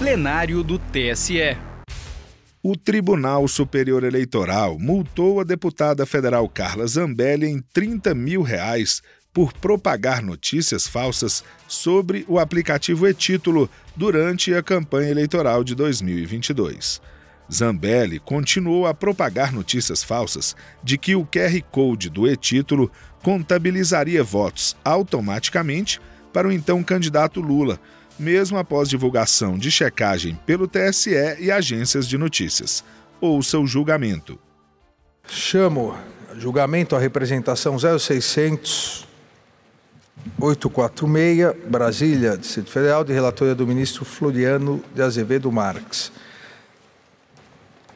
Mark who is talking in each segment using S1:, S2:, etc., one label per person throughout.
S1: plenário do TSE.
S2: O Tribunal Superior Eleitoral multou a deputada federal Carla Zambelli em 30 mil reais por propagar notícias falsas sobre o aplicativo e-Título durante a campanha eleitoral de 2022. Zambelli continuou a propagar notícias falsas de que o QR Code do e-Título contabilizaria votos automaticamente para o então candidato Lula, mesmo após divulgação de checagem pelo TSE e agências de notícias. Ouça o julgamento.
S3: Chamo julgamento a representação 0600 846, Brasília, Distrito Federal, de relatoria do ministro Floriano de Azevedo Marques.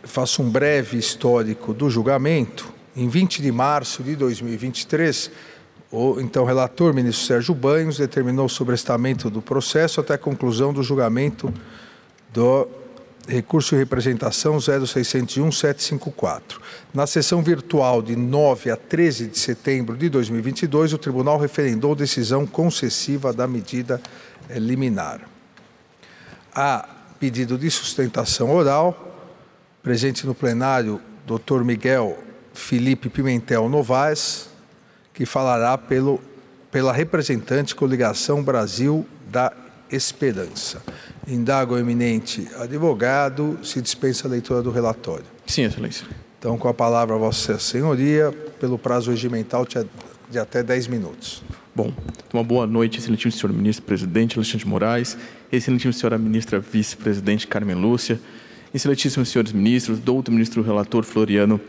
S3: Faço um breve histórico do julgamento. Em 20 de março de 2023, o então relator, ministro Sérgio Banhos, determinou o sobrestamento do processo até a conclusão do julgamento do recurso de representação 0601-754. Na sessão virtual de 9 a 13 de setembro de 2022, o tribunal referendou decisão concessiva da medida liminar. Há pedido de sustentação oral, presente no plenário, Dr. Miguel Felipe Pimentel Novaes, que falará pelo, pela representante Coligação Brasil da Esperança. Indago ao eminente advogado, se dispensa a leitura do relatório.
S4: Sim, excelência.
S3: Então, com a palavra, Vossa Senhoria, pelo prazo regimental de até 10 minutos.
S4: Bom, uma boa noite, excelentíssimo senhor ministro presidente Alexandre Moraes, excelentíssima senhora ministra vice-presidente Carmen Lúcia, excelentíssimos senhores ministros, doutor ministro relator Floriano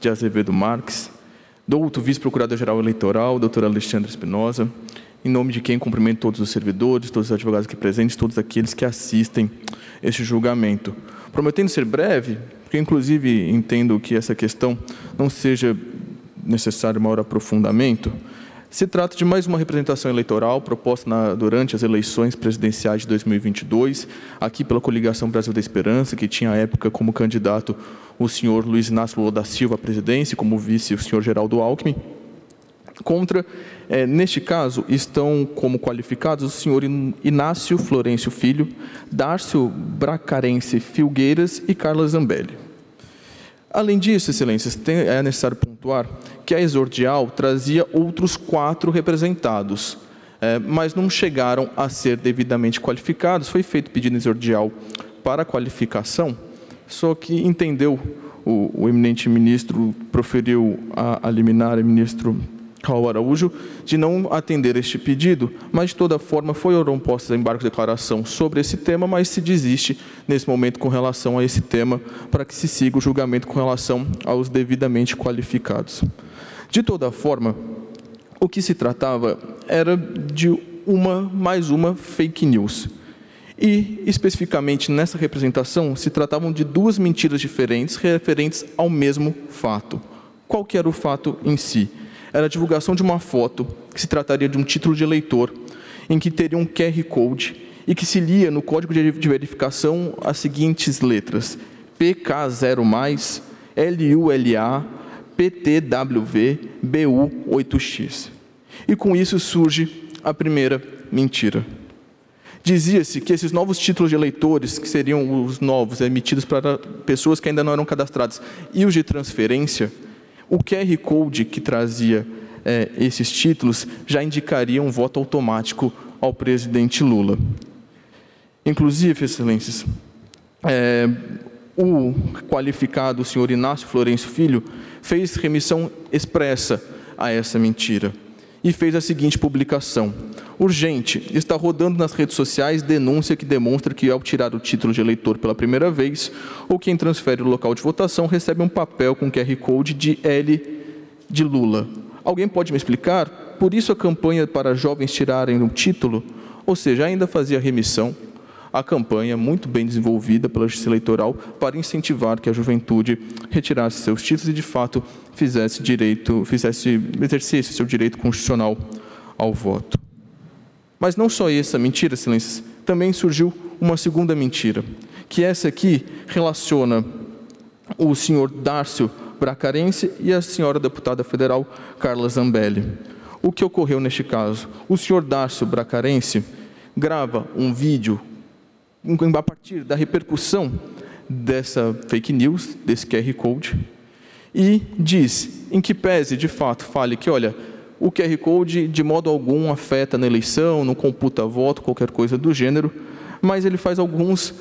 S4: de Azevedo Marques, doutor vice-procurador-geral eleitoral, doutor Alexandre Espinosa, em nome de quem cumprimento todos os servidores, todos os advogados aqui presentes, todos aqueles que assistem este julgamento. Prometendo ser breve, porque inclusive entendo que essa questão não seja necessário maior aprofundamento, se trata de mais uma representação eleitoral proposta na, durante as eleições presidenciais de 2022, aqui pela coligação Brasil da Esperança, que tinha à época como candidato o senhor Luiz Inácio Lula da Silva à presidência, como vice o senhor Geraldo Alckmin. Contra, é, neste caso, estão como qualificados o senhor Inácio Florencio Filho, Dárcio Bracarense Filgueiras e Carla Zambelli. Além disso, excelências, é necessário pontuar que a exordial trazia outros quatro representados, é, mas não chegaram a ser devidamente qualificados. Foi feito pedido exordial para qualificação, só que entendeu o, o eminente ministro, proferiu a, a liminar, o ministro ao Araújo de não atender este pedido, mas de toda forma foram postas em de declaração sobre esse tema, mas se desiste nesse momento com relação a esse tema para que se siga o julgamento com relação aos devidamente qualificados. De toda forma, o que se tratava era de uma mais uma fake news. E, especificamente nessa representação, se tratavam de duas mentiras diferentes referentes ao mesmo fato. Qual que era o fato em si? Era a divulgação de uma foto que se trataria de um título de eleitor, em que teria um QR Code e que se lia no código de verificação as seguintes letras: PK0, LULA, PTWV, BU8X. E com isso surge a primeira mentira. Dizia-se que esses novos títulos de eleitores, que seriam os novos emitidos para pessoas que ainda não eram cadastradas, e os de transferência, o QR Code que trazia é, esses títulos já indicaria um voto automático ao presidente Lula. Inclusive, excelências, é, o qualificado senhor Inácio Florencio Filho fez remissão expressa a essa mentira e fez a seguinte publicação. Urgente, está rodando nas redes sociais denúncia que demonstra que, ao tirar o título de eleitor pela primeira vez, ou quem transfere o local de votação recebe um papel com QR Code de L de Lula. Alguém pode me explicar? Por isso a campanha para jovens tirarem o título? Ou seja, ainda fazia remissão a campanha muito bem desenvolvida pela Justiça Eleitoral para incentivar que a juventude retirasse seus títulos e, de fato, fizesse direito, fizesse, exercesse seu direito constitucional ao voto. Mas não só essa mentira, silêncios, também surgiu uma segunda mentira, que essa aqui relaciona o senhor Dárcio Bracarense e a senhora deputada federal Carla Zambelli. O que ocorreu neste caso? O senhor Dárcio Bracarense grava um vídeo a partir da repercussão dessa fake news, desse QR Code, e diz, em que pese, de fato, fale que, olha, o QR Code de modo algum afeta na eleição, não computa voto, qualquer coisa do gênero, mas ele faz alguns,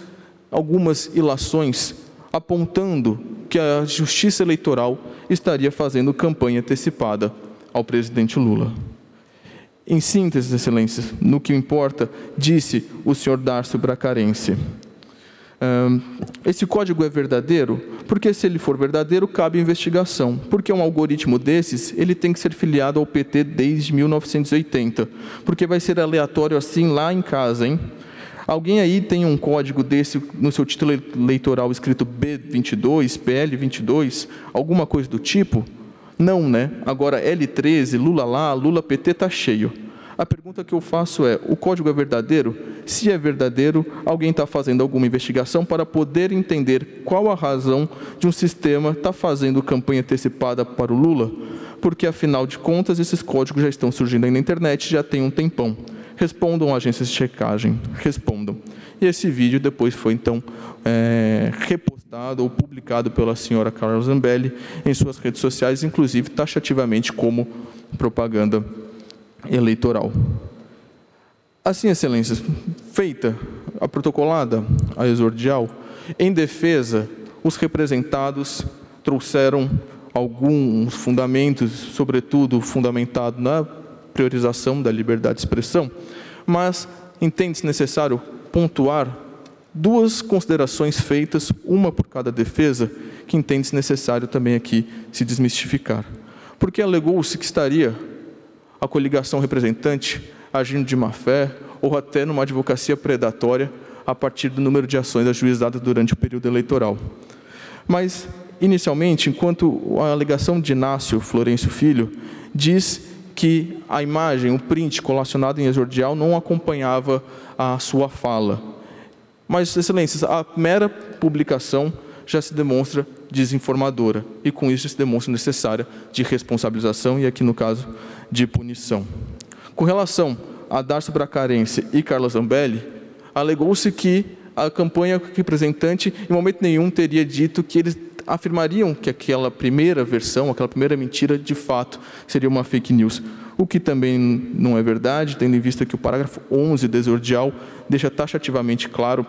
S4: algumas ilações apontando que a Justiça Eleitoral estaria fazendo campanha antecipada ao presidente Lula. Em síntese, Excelências, no que importa, disse o senhor Darcio Bracarense. Esse código é verdadeiro? Porque se ele for verdadeiro, cabe investigação. Porque um algoritmo desses, ele tem que ser filiado ao PT desde 1980. Porque vai ser aleatório assim lá em casa, hein? Alguém aí tem um código desse no seu título eleitoral escrito B22, PL22, alguma coisa do tipo? Não, né? Agora L13, Lula lá, Lula PT está cheio. A pergunta que eu faço é: o código é verdadeiro? Se é verdadeiro, alguém está fazendo alguma investigação para poder entender qual a razão de um sistema estar tá fazendo campanha antecipada para o Lula? Porque, afinal de contas, esses códigos já estão surgindo aí na internet já tem um tempão. Respondam agências de checagem, respondam. E esse vídeo depois foi, então, é, repostado ou publicado pela senhora Carla Zambelli em suas redes sociais, inclusive taxativamente como propaganda eleitoral. Assim, excelências, feita a protocolada, a exordial, em defesa, os representados trouxeram alguns fundamentos, sobretudo fundamentado na priorização da liberdade de expressão, mas entende-se necessário pontuar duas considerações feitas, uma por cada defesa, que entende-se necessário também aqui se desmistificar. Porque alegou-se que estaria a coligação representante agindo de má fé ou até numa advocacia predatória a partir do número de ações ajuizadas durante o período eleitoral. Mas, inicialmente, enquanto a alegação de Inácio Florencio Filho diz que a imagem, o print colacionado em exordial não acompanhava a sua fala. Mas, excelências, a mera publicação já se demonstra desinformadora e com isso se demonstra necessária de responsabilização e aqui no caso de punição. Com relação a Darcio Bracarense e Carla Zambelli, alegou-se que a campanha representante em momento nenhum teria dito que eles afirmariam que aquela primeira versão, aquela primeira mentira, de fato seria uma fake news. O que também não é verdade, tendo em vista que o parágrafo 11 desordial deixa taxativamente claro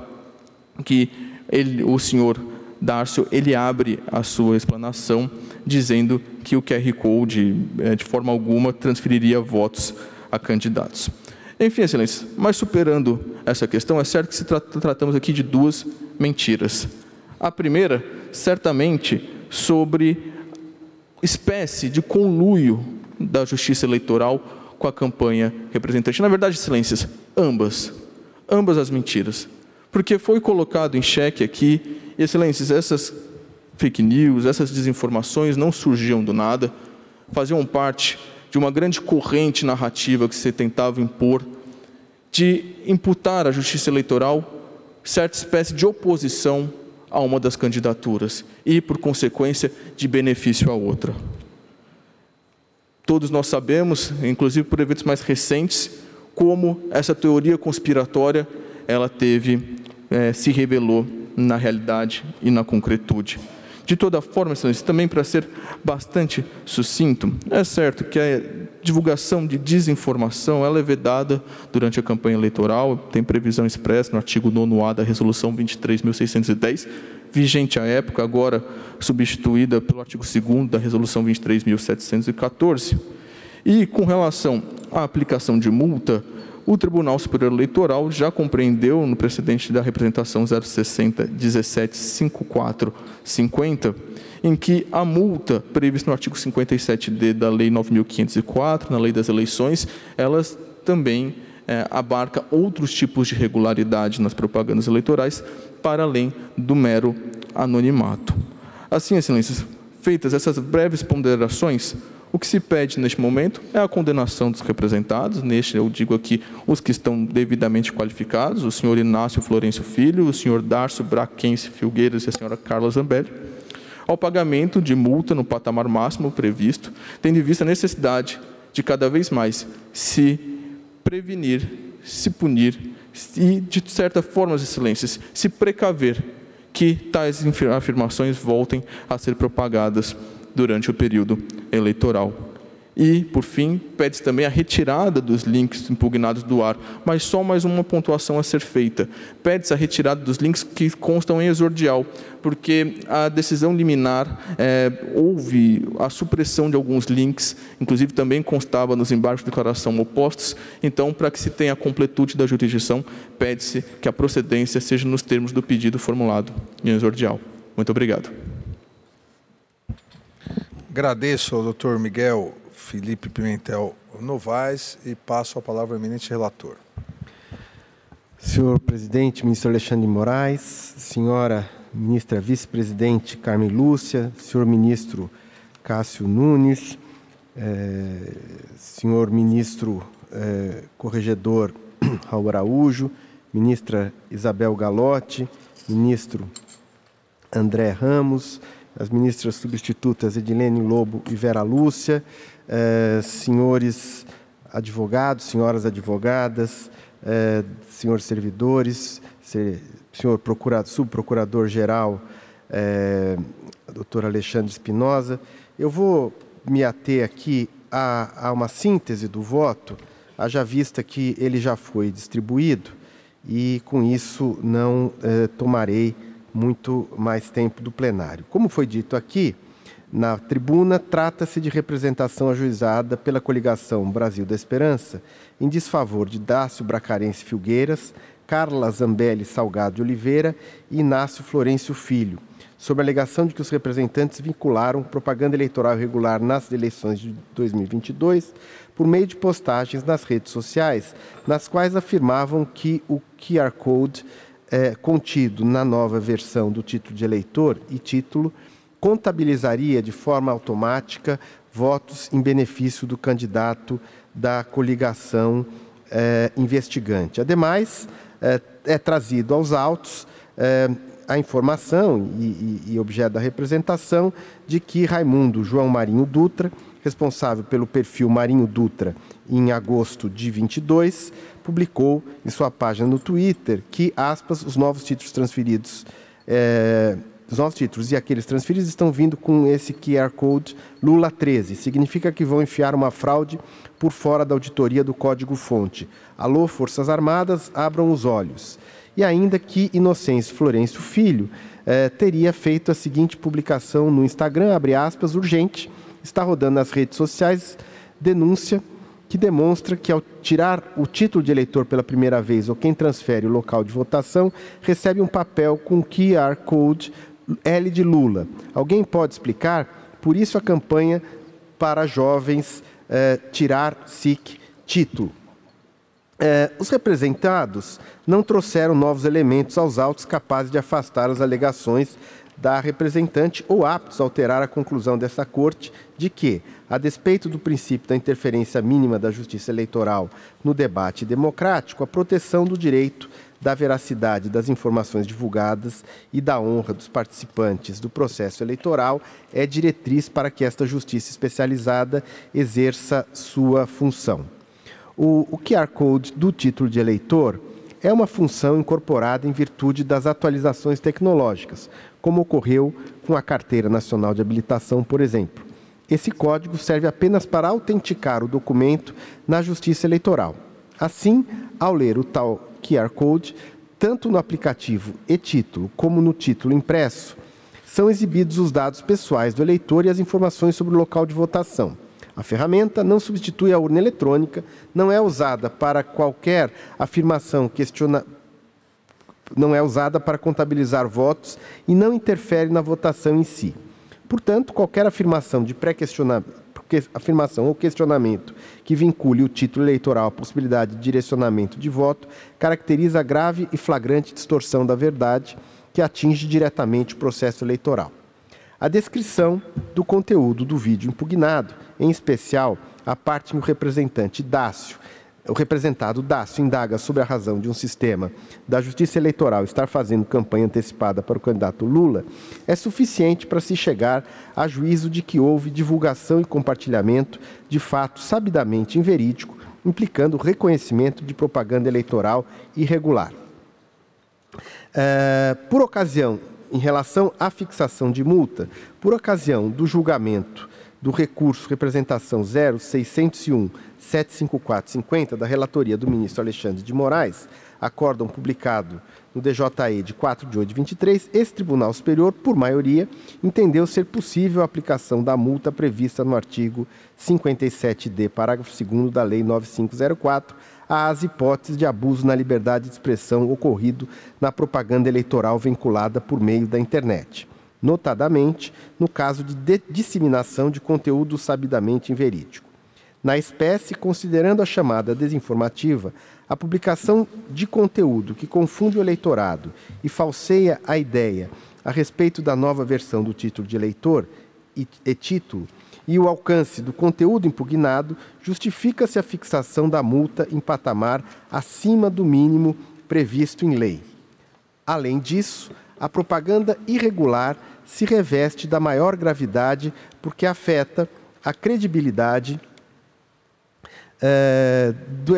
S4: que ele, o senhor Darcio ele abre a sua explanação dizendo que o QR Code, eh, de forma alguma, transferiria votos a candidatos. Enfim, excelência, mas superando essa questão, é certo que se tra tratamos aqui de duas mentiras. A primeira, certamente, sobre espécie de conluio da justiça eleitoral com a campanha representante. Na verdade, excelências, ambas, ambas as mentiras. Porque foi colocado em xeque aqui Excelências, essas fake news, essas desinformações não surgiam do nada, faziam parte de uma grande corrente narrativa que se tentava impor de imputar à justiça eleitoral certa espécie de oposição a uma das candidaturas e, por consequência, de benefício à outra. Todos nós sabemos, inclusive por eventos mais recentes, como essa teoria conspiratória ela teve é, se revelou na realidade e na concretude. De toda forma, excelência, também para ser bastante sucinto, é certo que a divulgação de desinformação ela é vedada durante a campanha eleitoral, tem previsão expressa no artigo 9A da Resolução 23.610, vigente à época, agora substituída pelo artigo 2 da Resolução 23.714. E com relação à aplicação de multa, o Tribunal Superior Eleitoral já compreendeu no precedente da representação 060 17 54 50, em que a multa prevista no artigo 57D da Lei 9.504, na Lei das Eleições, elas também é, abarca outros tipos de regularidade nas propagandas eleitorais, para além do mero anonimato. Assim, excelências, feitas essas breves ponderações, o que se pede neste momento é a condenação dos representados, neste eu digo aqui os que estão devidamente qualificados, o senhor Inácio Florencio Filho, o senhor Darcio Braquense Filgueiras e a senhora Carla Zambelli, ao pagamento de multa no patamar máximo previsto, tendo em vista a necessidade de cada vez mais se prevenir, se punir e, de certa forma, excelências, se precaver que tais afirmações voltem a ser propagadas durante o período eleitoral. E, por fim, pede-se também a retirada dos links impugnados do ar, mas só mais uma pontuação a ser feita. Pede-se a retirada dos links que constam em exordial, porque a decisão liminar é, houve a supressão de alguns links, inclusive também constava nos embargos de declaração opostos. Então, para que se tenha a completude da jurisdição, pede-se que a procedência seja nos termos do pedido formulado em exordial. Muito obrigado.
S3: Agradeço ao doutor Miguel Felipe Pimentel Novaes e passo a palavra ao eminente relator.
S5: Senhor presidente, ministro Alexandre Moraes, senhora ministra vice-presidente Carmen Lúcia, senhor ministro Cássio Nunes, eh, senhor ministro eh, corregedor Raul Araújo, ministra Isabel Galotti, ministro André Ramos, as ministras substitutas Edilene Lobo e Vera Lúcia, eh, senhores advogados, senhoras advogadas, eh, senhores servidores, senhor subprocurador-geral, eh, doutor Alexandre Espinosa. Eu vou me ater aqui a, a, uma síntese do voto, haja vista que ele já foi distribuído e, com isso, não eh, tomarei muito mais tempo do plenário. Como foi dito aqui, na tribuna, trata-se de representação ajuizada pela coligação Brasil da Esperança em desfavor de Dácio Bracarense Filgueiras, Carla Zambelli Salgado de Oliveira e Inácio Florencio Filho, sob a alegação de que os representantes vincularam propaganda eleitoral irregular nas eleições de 2022 por meio de postagens nas redes sociais, nas quais afirmavam que o QR Code é, contido na nova versão do título de eleitor e título contabilizaria de forma automática votos em benefício do candidato da coligação eh, investigante. Ademais, eh, é trazido aos autos eh, a informação e, e, e, objeto da representação de que Raimundo João Marinho Dutra, responsável pelo perfil Marinho Dutra em agosto de 22, publicou em sua página no Twitter que, aspas, os novos títulos transferidos os novos títulos e aqueles transferidos estão vindo com esse QR Code Lula 13. Significa que vão enfiar uma fraude por fora da auditoria do código-fonte. Alô, Forças Armadas, abram os olhos. E ainda que Inocêncio Florencio Filho eh, teria feito a seguinte publicação no Instagram, abre aspas, urgente, está rodando nas redes sociais, denúncia que demonstra que ao tirar o título de eleitor pela primeira vez ou quem transfere o local de votação recebe um papel com QR Code L de Lula. Alguém pode explicar? Por isso a campanha para jovens eh, tirar SIC título. Eh, os representados não trouxeram novos elementos aos autos capazes de afastar as alegações da representante ou aptos a alterar a conclusão dessa corte de que, a despeito do princípio da interferência mínima da justiça eleitoral no debate democrático, a proteção do direito da veracidade das informações divulgadas e da honra dos participantes do processo eleitoral é diretriz para que esta justiça especializada exerça sua função. O, o QR Code do título de eleitor é uma função incorporada em virtude das atualizações tecnológicas, como ocorreu com a Carteira Nacional de Habilitação, por exemplo. Esse código serve apenas para autenticar o documento na Justiça Eleitoral. Assim, ao ler o tal QR Code, tanto no aplicativo e-título como no título impresso, são exibidos os dados pessoais do eleitor e as informações sobre o local de votação. A ferramenta não substitui a urna eletrônica, não é usada para qualquer afirmação questiona não é usada para contabilizar votos e não interfere na votação em si. Portanto, qualquer afirmação de pré-questionamento afirmação ou questionamento que vincule o título eleitoral à possibilidade de direcionamento de voto caracteriza grave e flagrante distorção da verdade que atinge diretamente o processo eleitoral. A descrição do conteúdo do vídeo impugnado, em especial a parte em que o representante Dácio o representado Dácio indaga sobre a razão de um sistema da justiça eleitoral estar fazendo campanha antecipada para o candidato Lula, é suficiente para se chegar a juízo de que houve divulgação e compartilhamento de fato sabidamente inverídico implicando reconhecimento de propaganda eleitoral irregular. É, por ocasião, em relação à fixação de multa, por ocasião do julgamento do recurso representação 0601 75450 da relatoria do ministro Alexandre de Moraes, acórdão publicado no DJE de 4 de 8 de 23, esse Tribunal Superior, por maioria, entendeu ser possível a aplicação da multa prevista no artigo 57D, parágrafo 2 da Lei 9504, às hipóteses de abuso na liberdade de expressão ocorrido na propaganda eleitoral vinculada por meio da internet, notadamente no caso de disseminação de conteúdo sabidamente inverídico. Na espécie, considerando a chamada desinformativa, a publicação de conteúdo que confunde o eleitorado e falseia a ideia a respeito da nova versão do título de eleitor e, e título e o alcance do conteúdo impugnado, justifica-se a fixação da multa em patamar acima do mínimo previsto em lei. Além disso, a propaganda irregular se reveste da maior gravidade porque afeta a credibilidade é, do,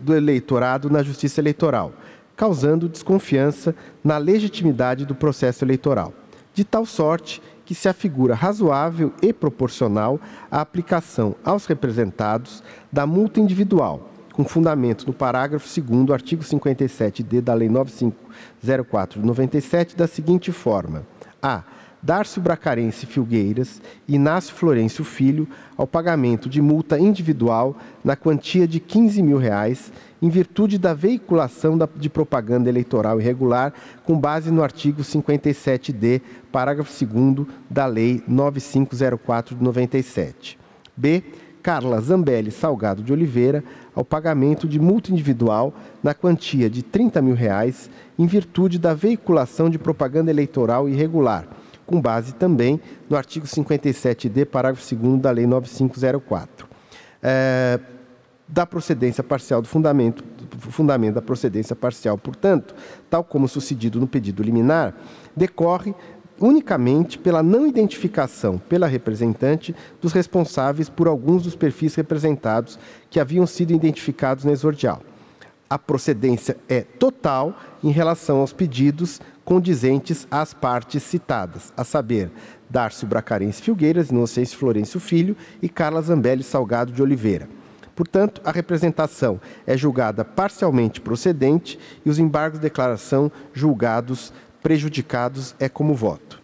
S5: do eleitorado na justiça eleitoral, causando desconfiança na legitimidade do processo eleitoral, de tal sorte que se afigura razoável e proporcional a aplicação aos representados da multa individual, com fundamento no parágrafo 2 do artigo 57D da Lei 9504 de 97, da seguinte forma: a. Dárcio Bracarense Filgueiras e Inácio Florencio Filho ao pagamento de multa individual na quantia de 15 mil reais em virtude da veiculação de propaganda eleitoral irregular, com base no artigo 57D, parágrafo 2 da Lei 9504 de 97. B. Carla Zambelli Salgado de Oliveira ao pagamento de multa individual na quantia de 30 mil reais em virtude da veiculação de propaganda eleitoral irregular, com base também no artigo 57D, parágrafo 2 da Lei 9504. É, da procedência parcial do fundamento, do fundamento da procedência parcial, portanto, tal como sucedido no pedido liminar, decorre unicamente pela não identificação pela representante dos responsáveis por alguns dos perfis representados que haviam sido identificados na exordial. A procedência é total em relação aos pedidos condizentes às partes citadas, a saber, Darcio Bracarense Filgueiras, Inocêncio Florencio Filho e Carla Zambelli Salgado de Oliveira. Portanto, a representação é julgada parcialmente procedente e os embargos de declaração julgados prejudicados é como voto.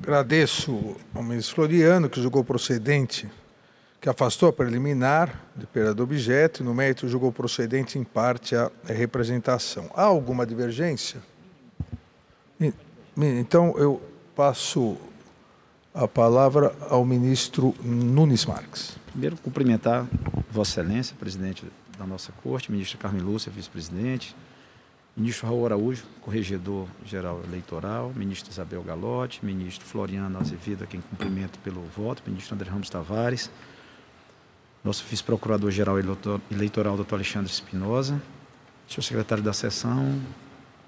S3: Agradeço ao ministro Floriano, que julgou procedente, que afastou a preliminar de perda do objeto e, no mérito, julgou procedente em parte a representação. Há alguma divergência? Então, eu passo a palavra ao ministro Nunes Marques.
S6: Primeiro, cumprimentar Vossa Excelência, presidente da nossa corte, ministra Carmen Lúcia, vice-presidente, ministro Raul Araújo, corregedor-geral eleitoral, ministro Isabel Galotti, ministro Floriano Azevedo, a quem cumprimento pelo voto, ministro André Ramos Tavares, nosso vice-procurador-geral eleitoral, doutor Alexandre Espinosa, senhor secretário da sessão,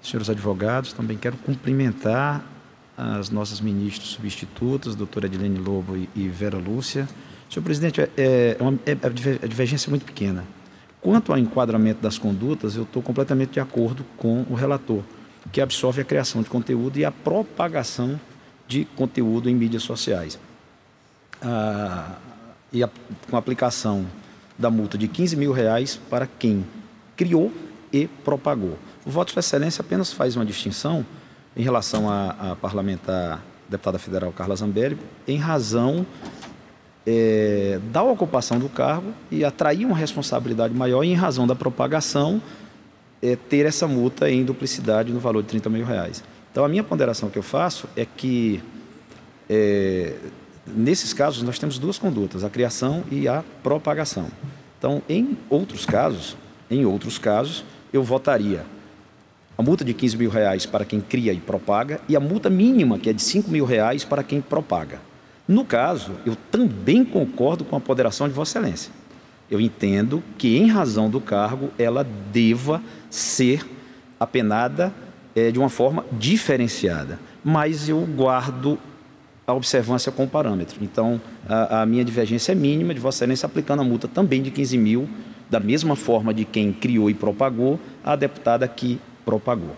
S6: senhores advogados, também quero cumprimentar as nossas ministras substitutas, doutora Edilene Lobo e Vera Lúcia, Senhor presidente, é, é, uma, é, é a divergência muito pequena. Quanto ao enquadramento das condutas, eu estou completamente de acordo com o relator, que absorve a criação de conteúdo e a propagação de conteúdo em mídias sociais. Ah, e a, com a aplicação da multa de 15 mil reais para quem criou e propagou. O voto de excelência apenas faz uma distinção em relação à, à parlamentar deputada federal Carla Zambelli, em razão é, da ocupação do cargo e atrair uma responsabilidade maior e, em razão da propagação, é, ter essa multa em duplicidade no valor de 30 mil reais. Então, a minha ponderação que eu faço é que, é, nesses casos, nós temos duas condutas, a criação e a propagação. Então, em outros casos, em outros casos, eu votaria a multa de 15 mil reais para quem cria e propaga e a multa mínima, que é de 5 mil reais para quem propaga. No caso, eu também concordo com a apoderação de Vossa Excelência. Eu entendo que, em razão do cargo, ela deva ser apenada é, de uma forma diferenciada. Mas eu guardo a observância com o parâmetro. Então, a, a, minha divergência é mínima de Vossa Excelência aplicando a multa também de 15 mil, da mesma forma de quem criou e propagou, a deputada que propagou.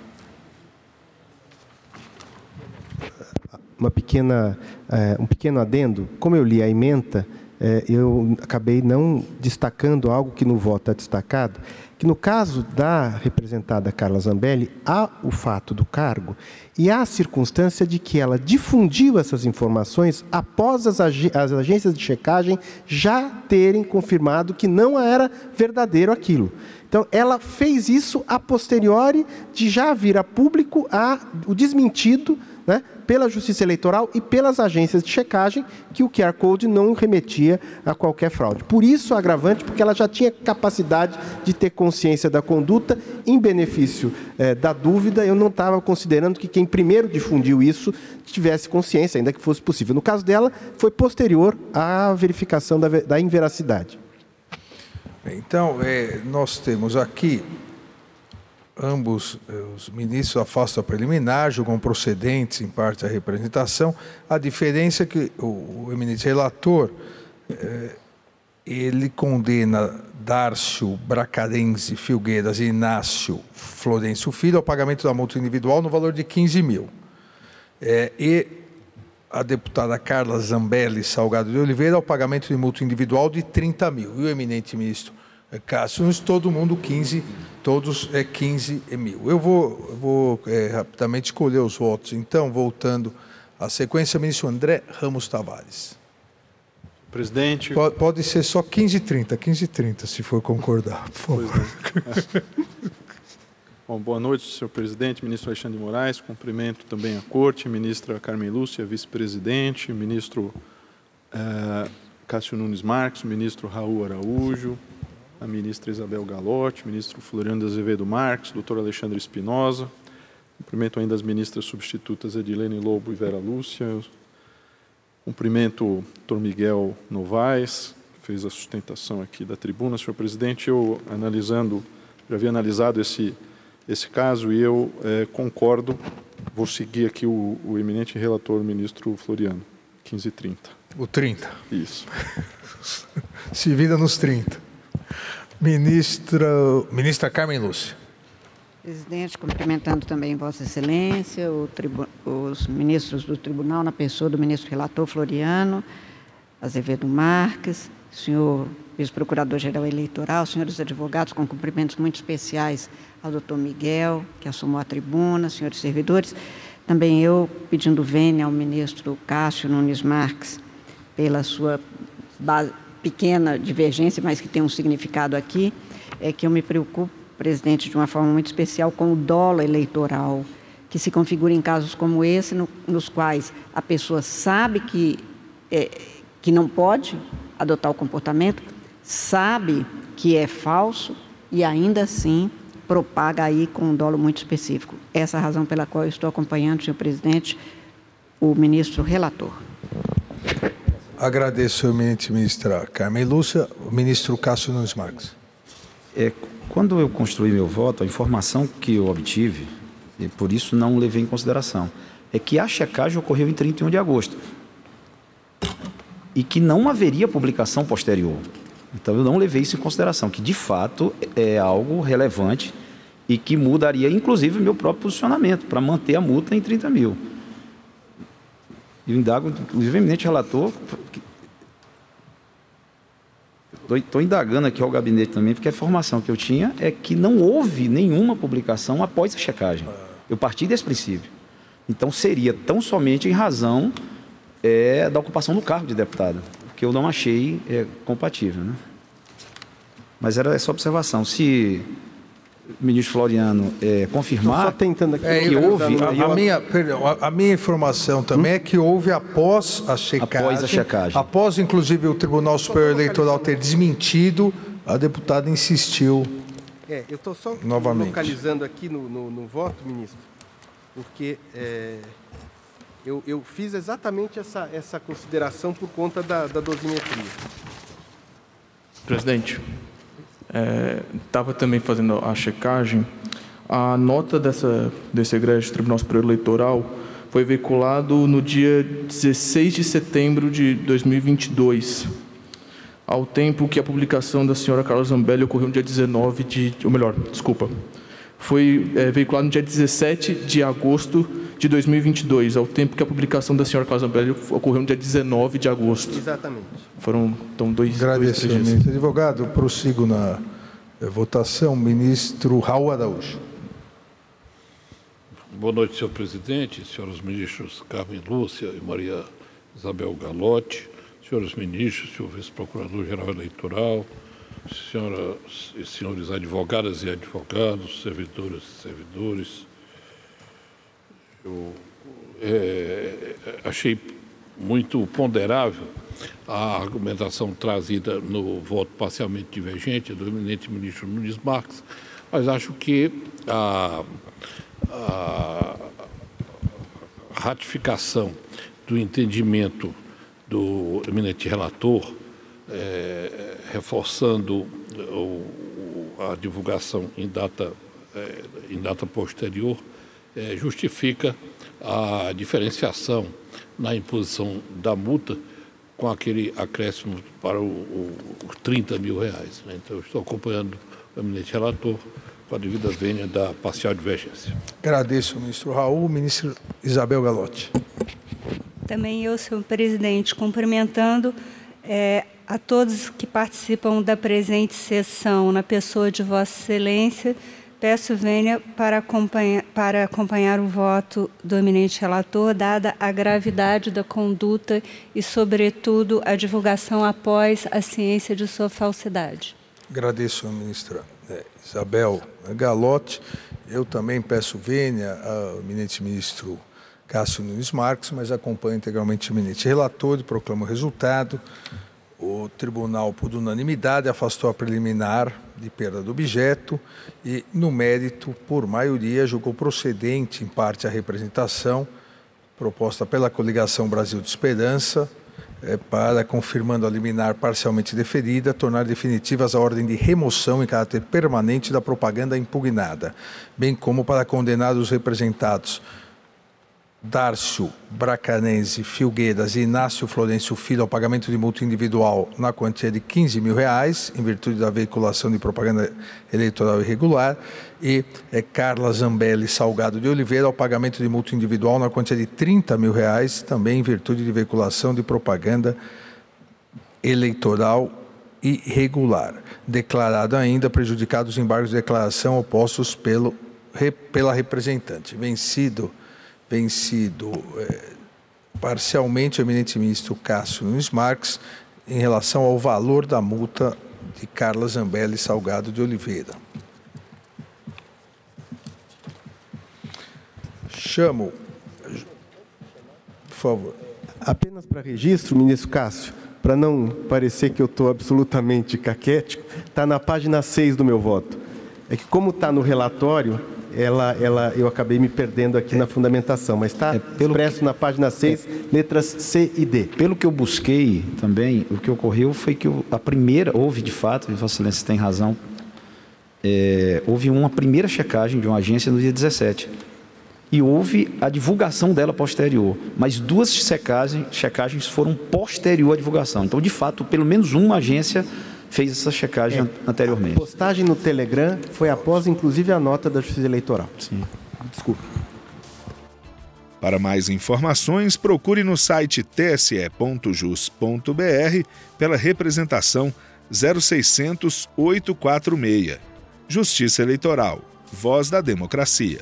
S5: Uma pequena, é, um pequeno adendo. Como eu li a ementa, é, eu acabei não destacando algo que no voto está destacado, que no caso da representada Carla Zambelli, há o fato do cargo e há a circunstância de que ela difundiu essas informações após as, ag as agências de checagem já terem confirmado que não era verdadeiro aquilo. Então, ela fez isso a posteriori de já vir a público a, o desmentido né, pela Justiça Eleitoral e pelas agências de checagem que o QR Code não remetia a qualquer fraude. Por isso, agravante, porque ela já tinha capacidade de ter consciência da conduta em benefício eh, da dúvida. Eu não estava considerando que quem primeiro difundiu isso tivesse consciência, ainda que fosse possível. No caso dela, foi posterior à verificação da, da inveracidade.
S3: Então, é, nós temos aqui ambos eh, os ministros afastam a preliminar, julgam procedentes em parte a representação. A diferença é que o, o eminente relator eh, ele condena Dárcio Bracarense Filgueiras e Inácio Florencio Filho ao pagamento da multa individual no valor de 15 mil. É, e a deputada Carla Zambelli Salgado de Oliveira ao pagamento de multa individual de 30 mil. E o eminente ministro é, Cássio, todo mundo 15, todos é 15 mil. Eu vou, eu vou é, rapidamente escolher os votos. Então, voltando à sequência, ministro André Ramos Tavares.
S7: Presidente.
S3: Pode, pode ser só 15 e 30, 15 e 30, se for concordar, por favor.
S7: Bom, boa noite, senhor presidente, ministro Alexandre de Moraes. Cumprimento também a corte, ministra Carmen Lúcia, vice-presidente, ministro eh, Cássio Nunes Marques, ministro Raul Araújo, a ministra Isabel Galotti, ministro Floriano Azevedo Marques, doutor Alexandre Espinosa. Cumprimento ainda as ministras substitutas Edilene Lobo e Vera Lúcia. Cumprimento o doutor Miguel Novaes, que fez a sustentação aqui da tribuna. Senhor presidente, eu analisando, já havia analisado esse, esse caso e eu é, concordo, vou seguir aqui o, o eminente relator, o ministro Floriano, 1530.
S3: O 30.
S7: Isso.
S3: Se vira nos 30. Ministra, ministra Carmen Lúcia.
S8: Presidente, cumprimentando também Vossa Excelência, os ministros do tribunal, na pessoa do ministro relator Floriano, Azevedo Marques, senhor vice-procurador-geral eleitoral, senhores advogados, com cumprimentos muito especiais ao doutor Miguel, que assumiu a tribuna, senhores servidores. Também eu pedindo vênia ao ministro Cássio Nunes Marques pela sua base, pequena divergência, mas que tem um significado aqui, é que eu me preocupo, presidente, de uma forma muito especial com o dólar eleitoral, que se configura em casos como esse, no, nos quais a pessoa sabe que, é, que não pode adotar o comportamento, sabe que é falso e ainda assim propaga aí com um dolo muito específico. Essa é a razão pela qual eu estou acompanhando, senhor presidente, o ministro relator.
S3: Agradeço, eminente ministra Carmen Lúcia. O ministro Cássio Nunes Marques.
S6: É, quando eu construí meu voto, a informação que eu obtive, e por isso não levei em consideração, é que a checagem ocorreu em 31 de agosto e que não haveria publicação posterior. Então eu não levei isso em consideração, que de fato é algo relevante e que mudaria inclusive o meu próprio posicionamento para manter a multa em 30 mil. E o indago, inclusive, o eminente relator. Estou indagando aqui ao gabinete também, porque a informação que eu tinha é que não houve nenhuma publicação após a checagem. Eu parti desse princípio. Então seria tão somente em razão é, da ocupação do cargo de deputada, que eu não achei é, compatível. Né? Mas era essa observação. Se ministro Floriano é, confirmar
S5: só tentando aqui
S3: é,
S5: que
S3: houve. A, a, minha, perdão, a, a, minha informação também hum? é que houve após a checagem.
S6: Após a checagem.
S3: Após, inclusive, o Tribunal Superior Eleitoral ter desmentido, a deputada insistiu.
S5: É, eu estou só novamente. localizando aqui no, no, no voto, ministro, porque é, eu, eu, fiz exatamente essa, essa consideração por conta da, da dosimetria.
S4: Presidente, estava é, também fazendo a checagem, a nota dessa, desse egrégio Tribunal Superior Eleitoral foi veiculado no dia 16 de setembro de 2022, ao tempo que a publicação da senhora Carla Zambelli ocorreu no dia 19 de... ou melhor, desculpa, foi é, veiculado no dia 17 de agosto de 2022, ao tempo que a publicação da senhora Carla Zambelli ocorreu no dia 19 de agosto.
S5: Exatamente.
S4: Foram, então, dois, dois
S3: ministro. Advogado, prossigo na eh, votação. Ministro Raul Araújo.
S9: Boa noite, senhor presidente, senhores ministros Carmen Lúcia e Maria Isabel Galotti, senhores ministros, senhor vice-procurador-geral eleitoral, senhoras e senhores advogadas e advogados, servidores e servidores. Eu é, achei muito ponderável a argumentação trazida no voto parcialmente divergente do eminente ministro Nunes Marques, mas acho que a a ratificação do entendimento do eminente relator, é, reforçando o, a divulgação em data, é, em data posterior, é, justifica a diferenciação na imposição da multa com aquele acréscimo para os 30 mil reais. Né? Então, estou acompanhando o eminente relator com a devida vênia da parcial divergência.
S3: Agradeço, ministro Raul. Ministro Isabel Galotti.
S10: Também eu, senhor presidente, cumprimentando é, a todos que participam da presente sessão, na pessoa de Vossa Excelência, peço vênia para acompanhar, para acompanhar o voto do eminente relator, dada a gravidade da conduta e, sobretudo, a divulgação após a ciência de sua falsidade.
S3: Agradeço, ministra é, Isabel Galotti. Eu também peço vênia ao eminente ministro Cássio Nunes Marques, mas acompanho integralmente o eminente relator e proclamo o resultado. O tribunal, por unanimidade, afastou a preliminar de perda do objeto e, no mérito, por maioria, julgou procedente, em parte, a representação proposta pela coligação Brasil de Esperança, é, para, confirmando a liminar parcialmente deferida, tornar definitivas a ordem de remoção em caráter permanente da propaganda impugnada, bem como para condenar os representados Dárcio Bracanense Filgueiras e Inácio Florencio Filho ao pagamento de multa individual na quantia de 15 mil reais, em virtude da veiculação de propaganda eleitoral irregular, e é, Carla Zambelli Salgado de Oliveira ao pagamento de multa individual na quantia de 30 mil reais, também em virtude de veiculação de propaganda eleitoral irregular. Declarado ainda prejudicados os embargos de declaração opostos pelo, pela representante. Vencido vencido é, parcialmente o eminente ministro Cássio Nunes Marques em relação ao valor da multa de Carla Zambelli Salgado de Oliveira. Chamo, por favor.
S5: Apenas para registro, ministro Cássio, para não parecer que eu estou absolutamente caquético, está na página 6 do meu voto. É que como está no relatório, ela, ela, eu acabei me perdendo aqui é, na fundamentação, mas está é, expresso que, na página 6, é, letras C e D.
S6: Pelo que eu busquei também, o que ocorreu foi que a primeira, houve de fato, e Vossa Excelência tem razão, é, houve uma primeira checagem de uma agência no dia 17. E houve a divulgação dela posterior. Mas duas checagens, checagens foram posterior à divulgação. Então, de fato, pelo menos uma agência fez essa checagem é, anteriormente.
S5: A postagem no Telegram foi após, inclusive, a nota da Justiça Eleitoral.
S6: Sim.
S5: Desculpe.
S2: Para mais informações, procure no site tse.jus.br pela representação 0600 846. Justiça Eleitoral. Voz da Democracia.